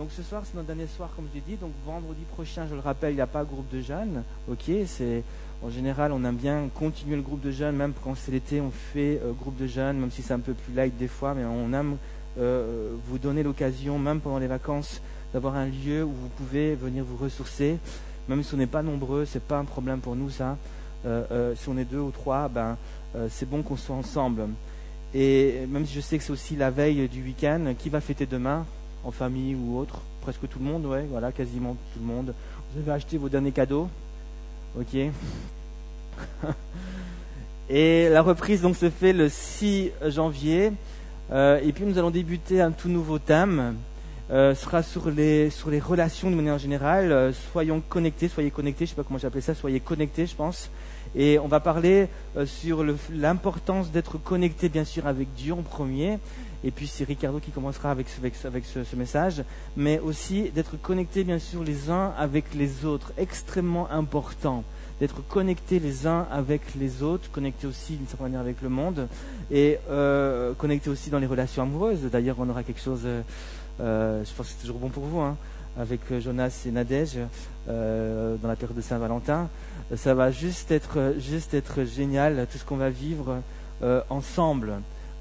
Donc ce soir, c'est notre dernier soir, comme je l'ai dit. Donc vendredi prochain, je le rappelle, il n'y a pas de groupe de jeunes. Ok, c'est en général, on aime bien continuer le groupe de jeunes, même quand c'est l'été, on fait euh, groupe de jeunes, même si c'est un peu plus light des fois, mais on aime euh, vous donner l'occasion, même pendant les vacances, d'avoir un lieu où vous pouvez venir vous ressourcer. Même si on n'est pas nombreux, c'est pas un problème pour nous ça. Euh, si on est deux ou trois, ben c'est bon qu'on soit ensemble. Et même si je sais que c'est aussi la veille du week-end, qui va fêter demain? En famille ou autre, presque tout le monde, ouais, voilà, quasiment tout le monde. Vous avez acheté vos derniers cadeaux, ok. et la reprise donc se fait le 6 janvier, euh, et puis nous allons débuter un tout nouveau thème. Euh, sera sur les sur les relations de manière générale. Euh, soyons connectés, soyez connectés. Je sais pas comment j'appelle ça. Soyez connectés, je pense. Et on va parler euh, sur l'importance d'être connecté, bien sûr, avec Dieu en premier, et puis c'est Ricardo qui commencera avec, ce, message, mais aussi d'être connecté bien sûr les uns avec les autres, extrêmement important d'être connecté les uns avec les autres, connecté aussi d'une certaine manière avec le monde, et euh, connecté aussi dans les relations amoureuses. D'ailleurs, on aura quelque chose, euh, euh, je pense que c'est toujours bon pour vous, hein, avec Jonas et Nadège dans la période de Saint-Valentin. Ça va juste être, juste être génial, tout ce qu'on va vivre ensemble.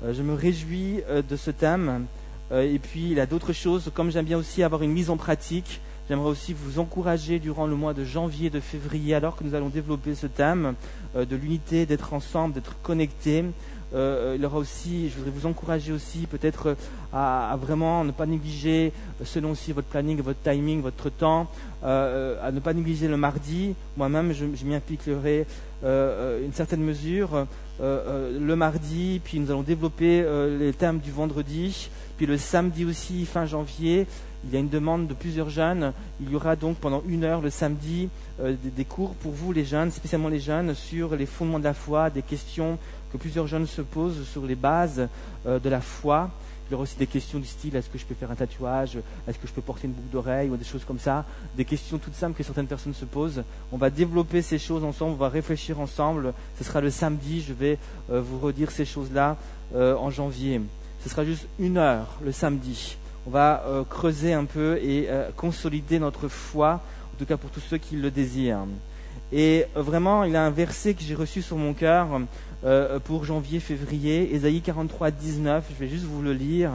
Euh, je me réjouis euh, de ce thème. Euh, et puis, il y a d'autres choses. Comme j'aime bien aussi avoir une mise en pratique, j'aimerais aussi vous encourager durant le mois de janvier, de février, alors que nous allons développer ce thème de l'unité, d'être ensemble, d'être connectés. Il y aura aussi, je voudrais vous encourager aussi peut-être à, vraiment ne pas négliger, selon aussi votre planning, votre timing, votre temps, à ne pas négliger le mardi. Moi-même, je, je m'y impliquerai une certaine mesure. Euh, euh, le mardi, puis nous allons développer euh, les thèmes du vendredi, puis le samedi aussi, fin janvier, il y a une demande de plusieurs jeunes. Il y aura donc pendant une heure le samedi des, cours pour vous les jeunes, spécialement les jeunes, sur les fondements de la foi, des questions que plusieurs jeunes se posent sur les bases de la foi. Il y aura aussi des questions du style est-ce que je peux faire un tatouage? Est-ce que je peux porter une boucle d'oreille ou des choses comme ça? Des questions toutes simples que certaines personnes se posent. On va développer ces choses ensemble, on va réfléchir ensemble. Ce sera le samedi, je vais euh, vous redire ces choses-là euh, en janvier. Ce sera juste une heure le samedi. On va euh, creuser un peu et consolider notre foi, en tout cas pour tous ceux qui le désirent. Et vraiment, il y a un verset que j'ai reçu sur mon cœur euh, pour janvier-février, Ésaïe 43, 19, je vais juste vous le lire.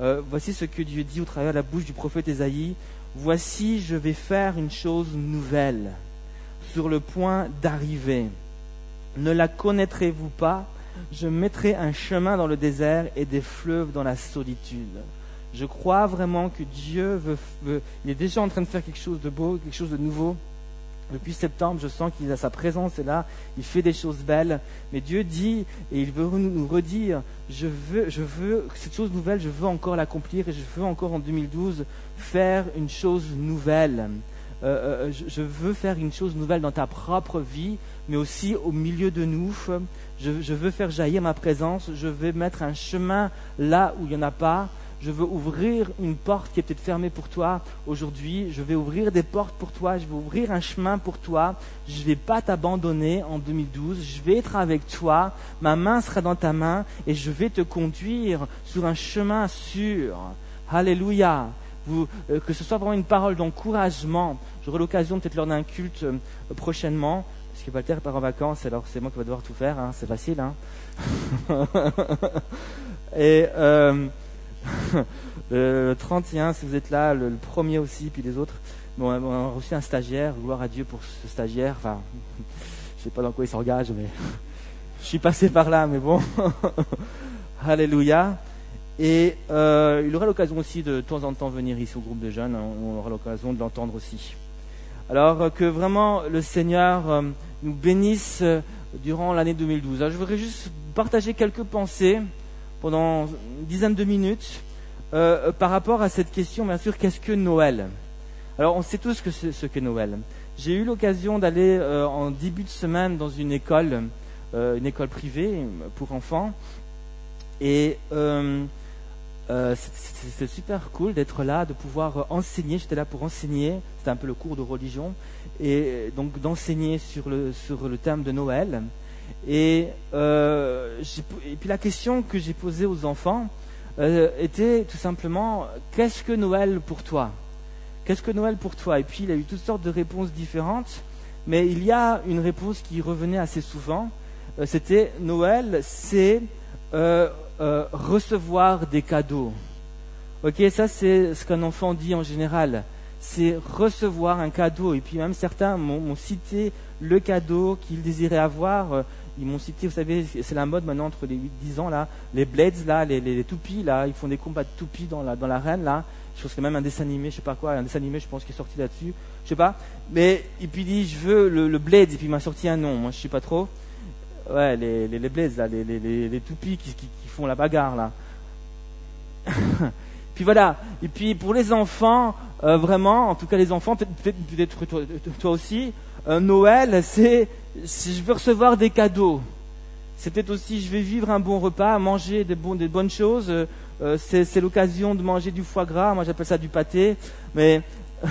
Euh, voici ce que Dieu dit au travers de la bouche du prophète Ésaïe. Voici, je vais faire une chose nouvelle, sur le point d'arriver. Ne la connaîtrez-vous pas? Je mettrai un chemin dans le désert et des fleuves dans la solitude. Je crois vraiment que Dieu veut, il est déjà en train de faire quelque chose de beau, quelque chose de nouveau depuis septembre, je sens qu'il a sa présence est là, il fait des choses belles. Mais Dieu dit, et il veut nous redire, je veux, je veux, cette chose nouvelle, je veux encore l'accomplir et je veux encore en 2012 faire une chose nouvelle. Euh, euh, je, veux faire une chose nouvelle dans ta propre vie, mais aussi au milieu de nous. Je, je veux faire jaillir ma présence, je veux mettre un chemin là où il n'y en a pas je veux ouvrir une porte qui est peut-être fermée pour toi aujourd'hui. Je vais ouvrir des portes pour toi. Je vais ouvrir un chemin pour toi. Je ne vais pas t'abandonner en 2012. Je vais être avec toi. Ma main sera dans ta main et je vais te conduire sur un chemin sûr. Alléluia. Euh, que ce soit vraiment une parole d'encouragement. J'aurai l'occasion peut-être lors d'un culte euh, prochainement. Parce que Walter part en vacances, alors c'est moi qui vais devoir tout faire. Hein. C'est facile. Hein et euh, le 31, si vous êtes là, le, premier aussi, puis les autres. Bon, on a reçu un stagiaire, gloire à Dieu pour ce stagiaire. Enfin, je sais pas dans quoi il s'engage, mais je suis passé par là, mais bon. Alléluia. Et euh, il aura l'occasion aussi de, de temps en temps venir ici au groupe de jeunes. On aura l'occasion de l'entendre aussi. Alors que vraiment le Seigneur euh, nous bénisse euh, durant l'année 2012. Alors, je voudrais juste partager quelques pensées pendant une dizaine de minutes euh, par rapport à cette question, bien sûr, qu'est-ce que Noël? Alors, on sait tous que c'est ce que Noël. J'ai eu l'occasion d'aller euh, en début de semaine dans une école, euh, une école privée pour enfants, et c'était super cool d'être là, de pouvoir enseigner. J'étais là pour enseigner. C'était un peu le cours de religion, et donc d'enseigner sur le sur le thème de Noël. Et, euh, et puis la question que j'ai posée aux enfants, euh, était tout simplement qu'est-ce que Noël pour toi? Qu'est-ce que Noël pour toi? Et puis il a eu toutes sortes de réponses différentes, mais il y a une réponse qui revenait assez souvent. Euh, c'était Noël, c'est recevoir des cadeaux. Ok, ça c'est ce qu'un enfant dit en général. C'est recevoir un cadeau. Et puis même certains m'ont cité le cadeau qu'ils désiraient avoir ils m'ont cité, vous savez, c'est la mode maintenant entre les 8-10 ans, là, les blades, là, les, les, toupies, là, ils font des combats de toupies dans la dans l'arène, là. Je pense a même un dessin animé, je sais pas quoi, un dessin animé, je pense, qui est sorti là-dessus. Je sais pas. Mais, et puis il dit, je veux le, le blade, et puis il m'a sorti un nom, moi je sais pas trop. Ouais, les, les, les blades, là, les, les, les toupies qui, qui, qui font la bagarre, là. puis voilà. Et puis pour les enfants, euh, vraiment, en tout cas les enfants, peut-être peut toi, aussi, euh, Noël, c'est je veux recevoir des cadeaux, c'est peut-être aussi je vais vivre un bon repas, manger des, des bonnes choses. Euh, euh, c'est l'occasion de manger du foie gras, moi j'appelle ça du pâté, mais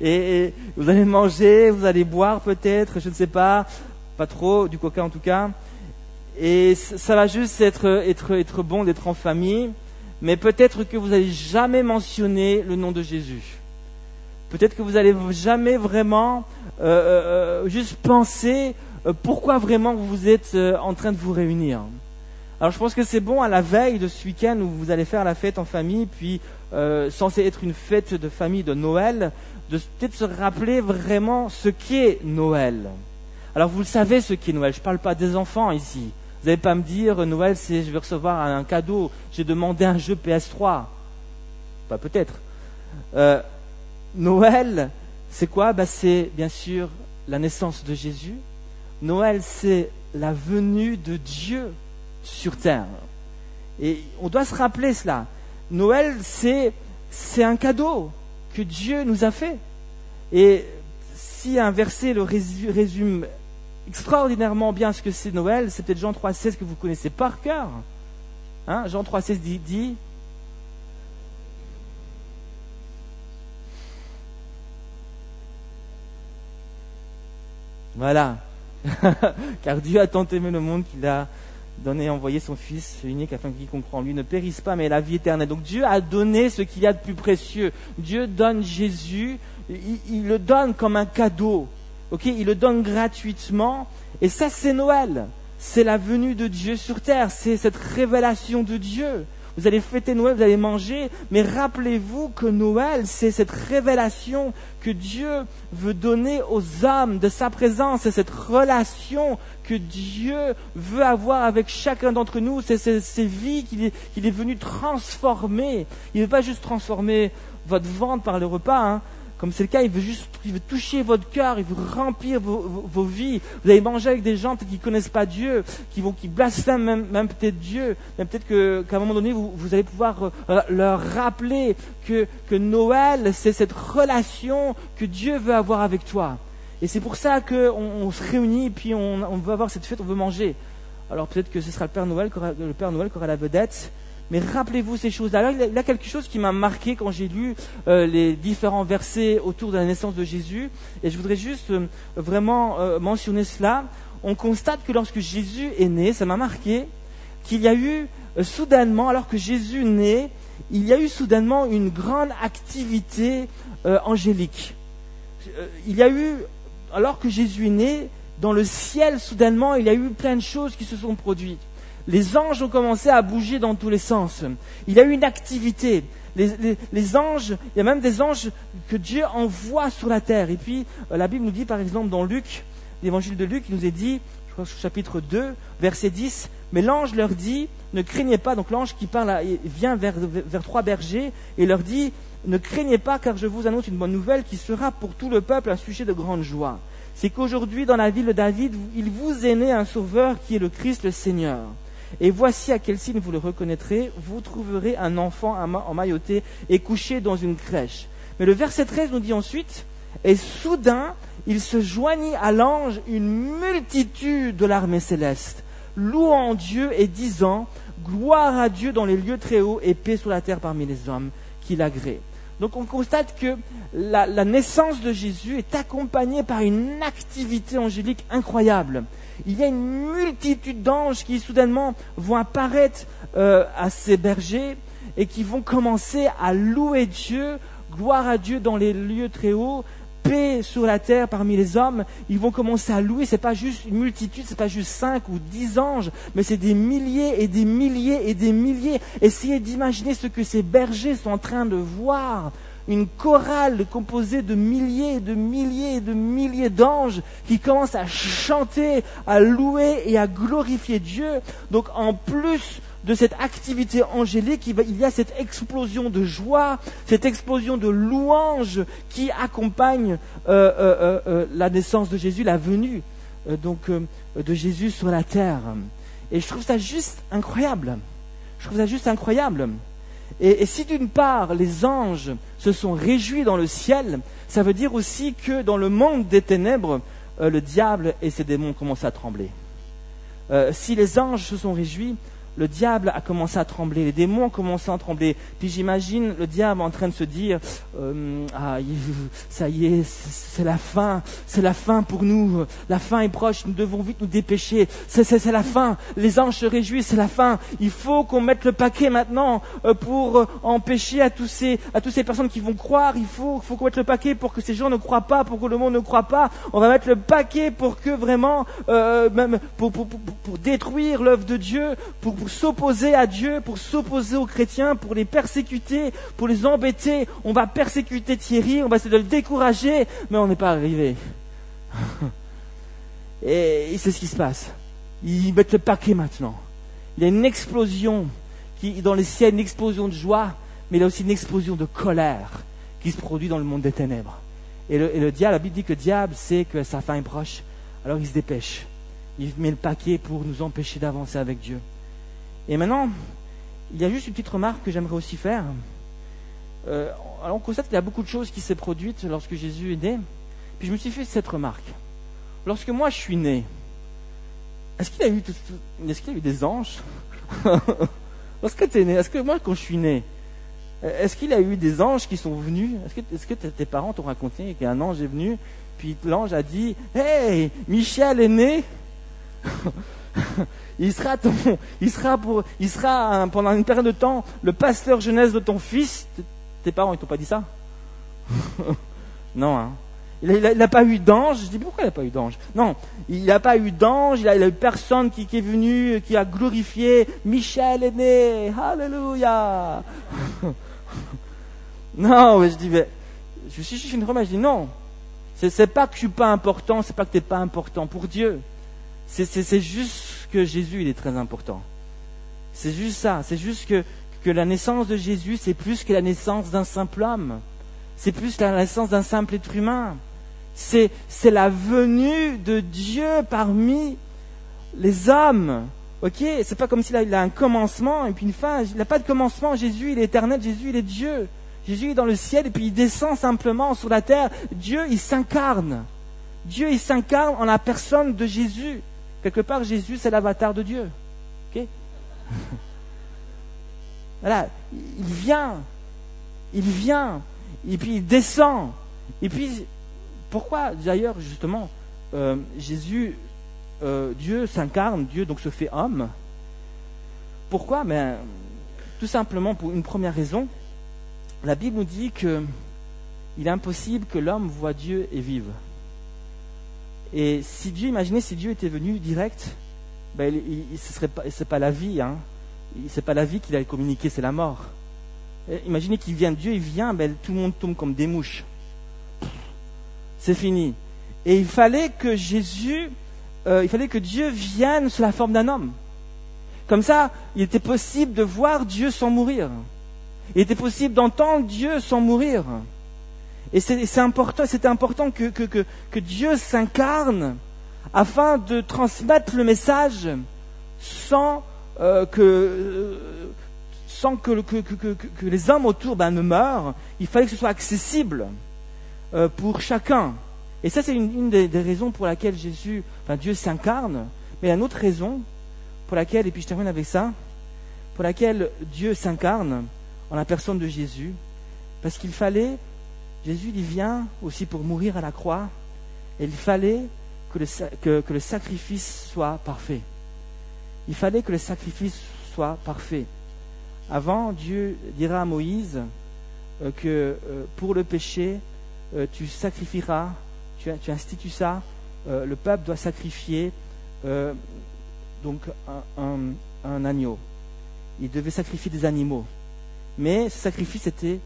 et, vous allez manger, vous allez boire peut-être, je ne sais pas, pas trop, du coca en tout cas. Et ça va juste être, être, être bon d'être en famille, mais peut-être que vous n'allez jamais mentionner le nom de Jésus. Peut-être que vous n'allez jamais vraiment euh, euh, euh, juste penser pourquoi vraiment vous êtes en train de vous réunir. Alors je pense que c'est bon à la veille de ce week-end où vous allez faire la fête en famille, puis censé être une fête de famille de Noël, de peut-être se rappeler vraiment ce qu'est Noël. Alors vous le savez ce qu'est Noël, je ne parle pas des enfants ici. Vous n'allez pas me dire Noël c'est je vais recevoir un cadeau, j'ai demandé un jeu PS3. Pas peut-être. Noël, c'est quoi? Bah, C'est bien sûr la naissance de Jésus. Noël, c'est la venue de Dieu sur terre. Et on doit se rappeler cela. Noël, c'est, c'est un cadeau que Dieu nous a fait. Et si un verset le résume extraordinairement bien ce que c'est Noël, c'est peut-être Jean 3,16 que vous connaissez par cœur. Hein Jean 3,16 dit, dit Voilà. Car Dieu a tant aimé le monde qu'il a donné envoyé son Fils unique afin qu'il comprenne lui ne périsse pas mais la vie éternelle. Donc Dieu a donné ce qu'il y a de plus précieux. Dieu donne Jésus, il, le donne comme un cadeau. Il le donne gratuitement. Et ça, c'est Noël. C'est la venue de Dieu sur terre. C'est cette révélation de Dieu vous allez fêter Noël, vous allez manger, mais rappelez-vous que Noël, c'est cette révélation que Dieu veut donner aux hommes de sa présence, c'est cette relation que Dieu veut avoir avec chacun d'entre nous, c'est ces vies qu'il est, est, venu transformer. Il ne veut pas juste transformer votre ventre par le repas, hein, comme c'est le cas, il veut juste il veut toucher votre cœur, il veut remplir vos, vies. Vous allez manger avec des gens qui ne connaissent pas Dieu, qui vont qui blasphèment même, peut-être Dieu, mais peut-être qu'à un moment donné, vous, allez pouvoir euh, leur rappeler que, Noël, c'est cette relation que Dieu veut avoir avec toi. Et c'est pour ça qu'on on se réunit, puis on, on veut avoir cette fête, on veut manger. Alors peut-être que ce sera le Père Noël, le Père Noël qui aura la vedette, mais rappelez-vous ces choses-là. Alors, il y a quelque chose qui m'a marqué quand j'ai lu euh, les différents versets autour de la naissance de Jésus. Et je voudrais juste euh, vraiment euh, mentionner cela. On constate que lorsque Jésus est né, ça m'a marqué, qu'il y a eu soudainement, alors que Jésus naît, il y a eu soudainement une grande activité angélique. il y a eu, alors que Jésus est né, dans le ciel, soudainement, il y a eu plein de choses qui se sont produites les anges ont commencé à bouger dans tous les sens. Il y a eu une activité. Les, anges, il y a même des anges que Dieu envoie sur la terre. Et puis, euh, la Bible nous dit, par exemple, dans Luc, l'évangile de Luc, il nous est dit, je crois chapitre 2, verset 10, mais l'ange leur dit, ne craignez pas, donc l'ange qui parle vient vers, vers trois bergers et leur dit, ne craignez pas car je vous annonce une bonne nouvelle qui sera pour tout le peuple un sujet de grande joie. C'est qu'aujourd'hui, dans la ville de David, il vous est né un sauveur qui est le Christ le Seigneur. Et voici à quel signe vous le reconnaîtrez, vous trouverez un enfant emmailloté et couché dans une crèche. Mais le verset 13 nous dit ensuite, et soudain, il se joignit à l'ange une multitude de l'armée céleste, louant Dieu et disant, gloire à Dieu dans les lieux très hauts et paix sur la terre parmi les hommes, qu'il agrée. Donc on constate que la, naissance de Jésus est accompagnée par une activité angélique incroyable. Il y a une multitude d'anges qui soudainement vont apparaître euh, à ces bergers et qui vont commencer à louer Dieu, gloire à Dieu dans les lieux très hauts, sur la terre parmi les hommes. Ils vont commencer à louer. C'est pas juste une multitude, c'est pas juste cinq ou dix anges, mais c'est des milliers et des milliers et des milliers. Essayez d'imaginer ce que ces bergers sont en train de voir une chorale composée de milliers et de milliers et de milliers d'anges qui commencent à chanter, à louer et à glorifier Dieu. Donc en plus de cette activité angélique, il y a cette explosion de joie, cette explosion de louange qui accompagne euh, euh, euh, la naissance de Jésus, la venue donc de Jésus sur la terre. Et je trouve ça juste incroyable. Je trouve ça juste incroyable. Et, si d'une part les anges se sont réjouis dans le ciel, ça veut dire aussi que dans le monde des ténèbres, le diable et ses démons commencent à trembler. si les anges se sont réjouis, le diable a commencé à trembler, les démons ont commencé à trembler. Puis j'imagine le diable en train de se dire, euh, ah, ça y est, c'est la fin, c'est la fin pour nous, la fin est proche, nous devons vite nous dépêcher, c'est la fin, les anges se réjouissent, c'est la fin, il faut qu'on mette le paquet maintenant euh, pour euh, empêcher à tous ces, à toutes ces personnes qui vont croire, il faut, faut qu'on mette le paquet pour que ces gens ne croient pas, pour que le monde ne croit pas, on va mettre le paquet pour que vraiment, même pour, pour, pour, pour détruire l'œuvre de Dieu, pour pour s'opposer à Dieu, pour s'opposer aux chrétiens, pour les persécuter, pour les embêter. On va persécuter Thierry, on va essayer de le décourager, mais on n'est pas arrivé. Et c'est ce qui se passe. Ils mettent le paquet maintenant. Il y a une explosion qui, dans les ciels, une explosion de joie, mais il y a aussi une explosion de colère qui se produit dans le monde des ténèbres. Et le, et le diable, la Bible dit que le diable sait que sa fin est proche, alors il se dépêche. Il met le paquet pour nous empêcher d'avancer avec Dieu. Et maintenant, il y a juste une petite remarque que j'aimerais aussi faire. Euh, alors on constate qu'il y a beaucoup de choses qui s'est produites lorsque Jésus est né. Puis je me suis fait cette remarque. Lorsque moi je suis né, est-ce qu'il a eu, est-ce y eu des anges Lorsque tu es né, est-ce que moi quand je suis né, est-ce qu'il y a eu des anges qui sont venus Est-ce que, est-ce que tes parents t'ont raconté qu'un ange est venu, puis l'ange a dit Hey, Michel est né il sera ton, il sera pour, il sera pendant une période de temps le pasteur jeunesse de ton fils. Tes parents, ils t'ont pas dit ça? Non, hein. Il n'a pas eu d'ange. Je dis pourquoi il n'a pas eu d'ange? Non, il n'a pas eu d'ange. Il a, eu personne qui, est venu, qui a glorifié. Michel est né. Alléluia. non, je dis, mais, je suis juste une remarque. Je dis non. C'est pas que je suis pas important. C'est pas que tu n'es pas important pour Dieu. C'est juste que Jésus, il est très important. C'est juste ça. C'est juste que, que la naissance de Jésus, c'est plus que la naissance d'un simple homme. C'est plus la naissance d'un simple être humain. C'est, c'est la venue de Dieu parmi les hommes. Ok? C'est pas comme s'il a, a un commencement et puis une fin. Il n'a pas de commencement. Jésus, il est éternel. Jésus, il est Dieu. Jésus est dans le ciel et puis il descend simplement sur la terre. Dieu, il s'incarne. Dieu, il s'incarne en la personne de Jésus. Quelque part, Jésus, c'est l'avatar de Dieu. Voilà, il vient, il vient, et puis il descend. Et puis, pourquoi d'ailleurs, justement, euh, Jésus, euh, Dieu s'incarne, Dieu donc se fait homme? Pourquoi? Ben, Tout simplement pour une première raison. La Bible nous dit que il est impossible que l'homme voit Dieu et vive. Et si Dieu, imaginez si Dieu était venu direct, ben, ce serait pas, pas la vie, hein. C'est pas la vie qu'il a communiqué, c'est la mort. imaginez qu'il vient Dieu, il vient, ben, tout le monde tombe comme des mouches. C'est fini. Et il fallait que Jésus, euh, il fallait que Dieu vienne sous la forme d'un homme. Comme ça, il était possible de voir Dieu sans mourir. Il était possible d'entendre Dieu sans mourir. Et c'est important, c'était important que, Dieu s'incarne afin de transmettre le message sans, que, les hommes autour ben, ne meurent. Il fallait que ce soit accessible euh, pour chacun. Et ça, c'est une, des, des, raisons pour laquelle Jésus, enfin, Dieu s'incarne. Mais une autre raison pour laquelle, et puis je termine avec ça, pour laquelle Dieu s'incarne en la personne de Jésus, Parce qu'il fallait, Jésus il vient aussi pour mourir à la croix, et il fallait que le, sacrifice soit parfait. Il fallait que le sacrifice soit parfait. Avant, Dieu dira à Moïse euh, que euh, pour le péché, euh, tu sacrifieras, tu, tu institues ça, le peuple doit sacrifier donc un, agneau. Il devait sacrifier des animaux. Mais ce sacrifice était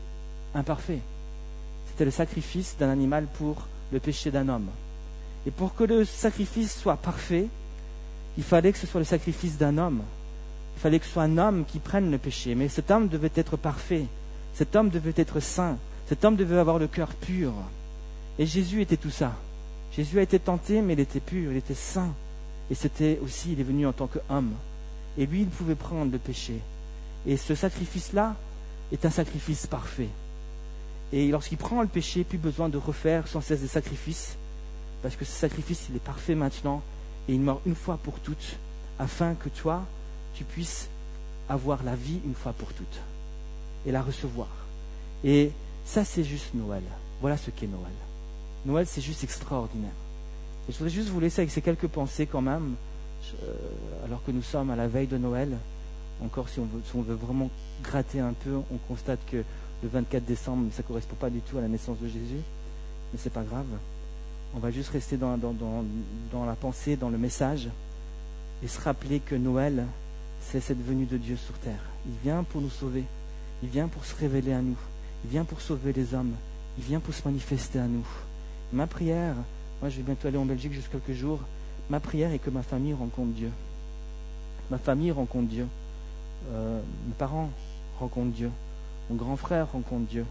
imparfait. C'était le sacrifice d'un animal pour le péché d'un homme. Et pour que le sacrifice soit parfait, il fallait que ce soit le sacrifice d'un homme. Il fallait que ce soit un homme qui prenne le péché. Mais cet homme devait être parfait. Cet homme devait être saint. Cet homme devait avoir le cœur pur. Et Jésus était tout ça. Jésus a été tenté, mais il était pur, il était saint. Et c'était aussi, il est venu en tant qu'homme. Et lui, il pouvait prendre le péché. Et ce sacrifice-là est un sacrifice parfait. Et lorsqu'il prend le péché, plus besoin de refaire sans cesse des sacrifices, parce que ce sacrifice, il est parfait maintenant, et il meurt une fois pour toutes, afin que toi, tu puisses avoir la vie une fois pour toutes, et la recevoir. Et ça, c'est juste Noël. Voilà ce qu'est Noël. Noël, c'est juste extraordinaire. Et je voudrais juste vous laisser avec ces quelques pensées quand même, euh, alors que nous sommes à la veille de Noël. Encore, si on veut, si on veut vraiment gratter un peu, on constate que le 24 décembre, ça ne correspond pas du tout à la naissance de Jésus, mais c'est pas grave. On va juste rester dans, la pensée, dans le message, et se rappeler que Noël, c'est cette venue de Dieu sur terre. Il vient pour nous sauver, il vient pour se révéler à nous, il vient pour sauver les hommes, il vient pour se manifester à nous. Ma prière, moi je vais bientôt aller en Belgique juste quelques jours, ma prière est que ma famille rencontre Dieu. Ma famille rencontre Dieu. Euh, mes parents rencontrent Dieu. Mon grand frère rencontre Dieu.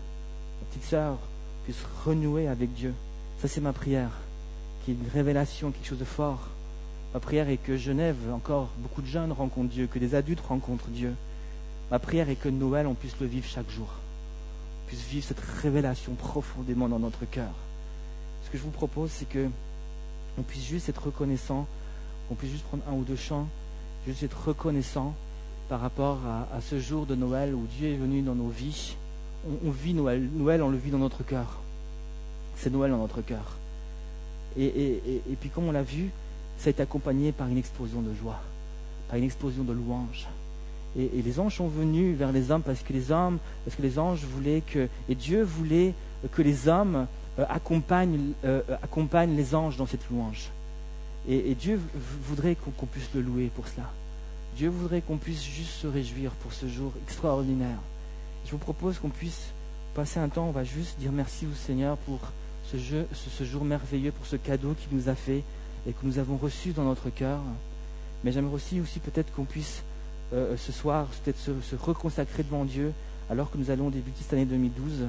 Ma petite sœur puisse renouer avec Dieu. Ça, c'est ma prière. Qu'il y ait une révélation, quelque chose de fort. Ma prière est que Genève, encore beaucoup de jeunes rencontrent Dieu, que des adultes rencontrent Dieu. Ma prière est que Noël, on puisse le vivre chaque jour. On puisse vivre cette révélation profondément dans notre cœur. Ce que je vous propose, c'est que on puisse juste être reconnaissant, qu'on puisse juste prendre un ou deux chants, juste être reconnaissant par rapport à, ce jour de Noël où Dieu est venu dans nos vies. On, vit Noël. Noël, on le vit dans notre cœur. C'est Noël dans notre cœur. Et, puis comme on l'a vu, ça été accompagné par une explosion de joie, par une explosion de louanges. Et, les anges sont venus vers les hommes parce que les hommes, parce que les anges voulaient que, et Dieu voulait que les hommes euh, euh, accompagnent les anges dans cette louange. Et, Dieu voudrait qu'on puisse le louer pour cela. Dieu voudrait qu'on puisse juste se réjouir pour ce jour extraordinaire. Je vous propose qu'on puisse passer un temps, on va juste dire merci au Seigneur pour ce, jeu, jour merveilleux, pour ce cadeau qu'il nous a fait et que nous avons reçu dans notre cœur. Mais j'aimerais aussi, aussi peut-être qu'on puisse euh, ce soir peut-être se, reconsacrer devant Dieu alors que nous allons débuter cette année 2012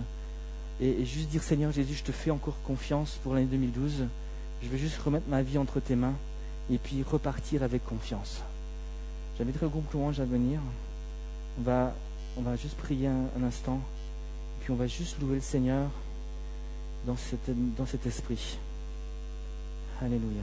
et, et, juste dire Seigneur Jésus, je te fais encore confiance pour l'année 2012. Je veux juste remettre ma vie entre tes mains et puis repartir avec confiance. J'inviterai le groupe louange à venir. On va, on va juste prier un, instant. Puis on va juste louer le Seigneur dans, dans cet esprit. Alléluia.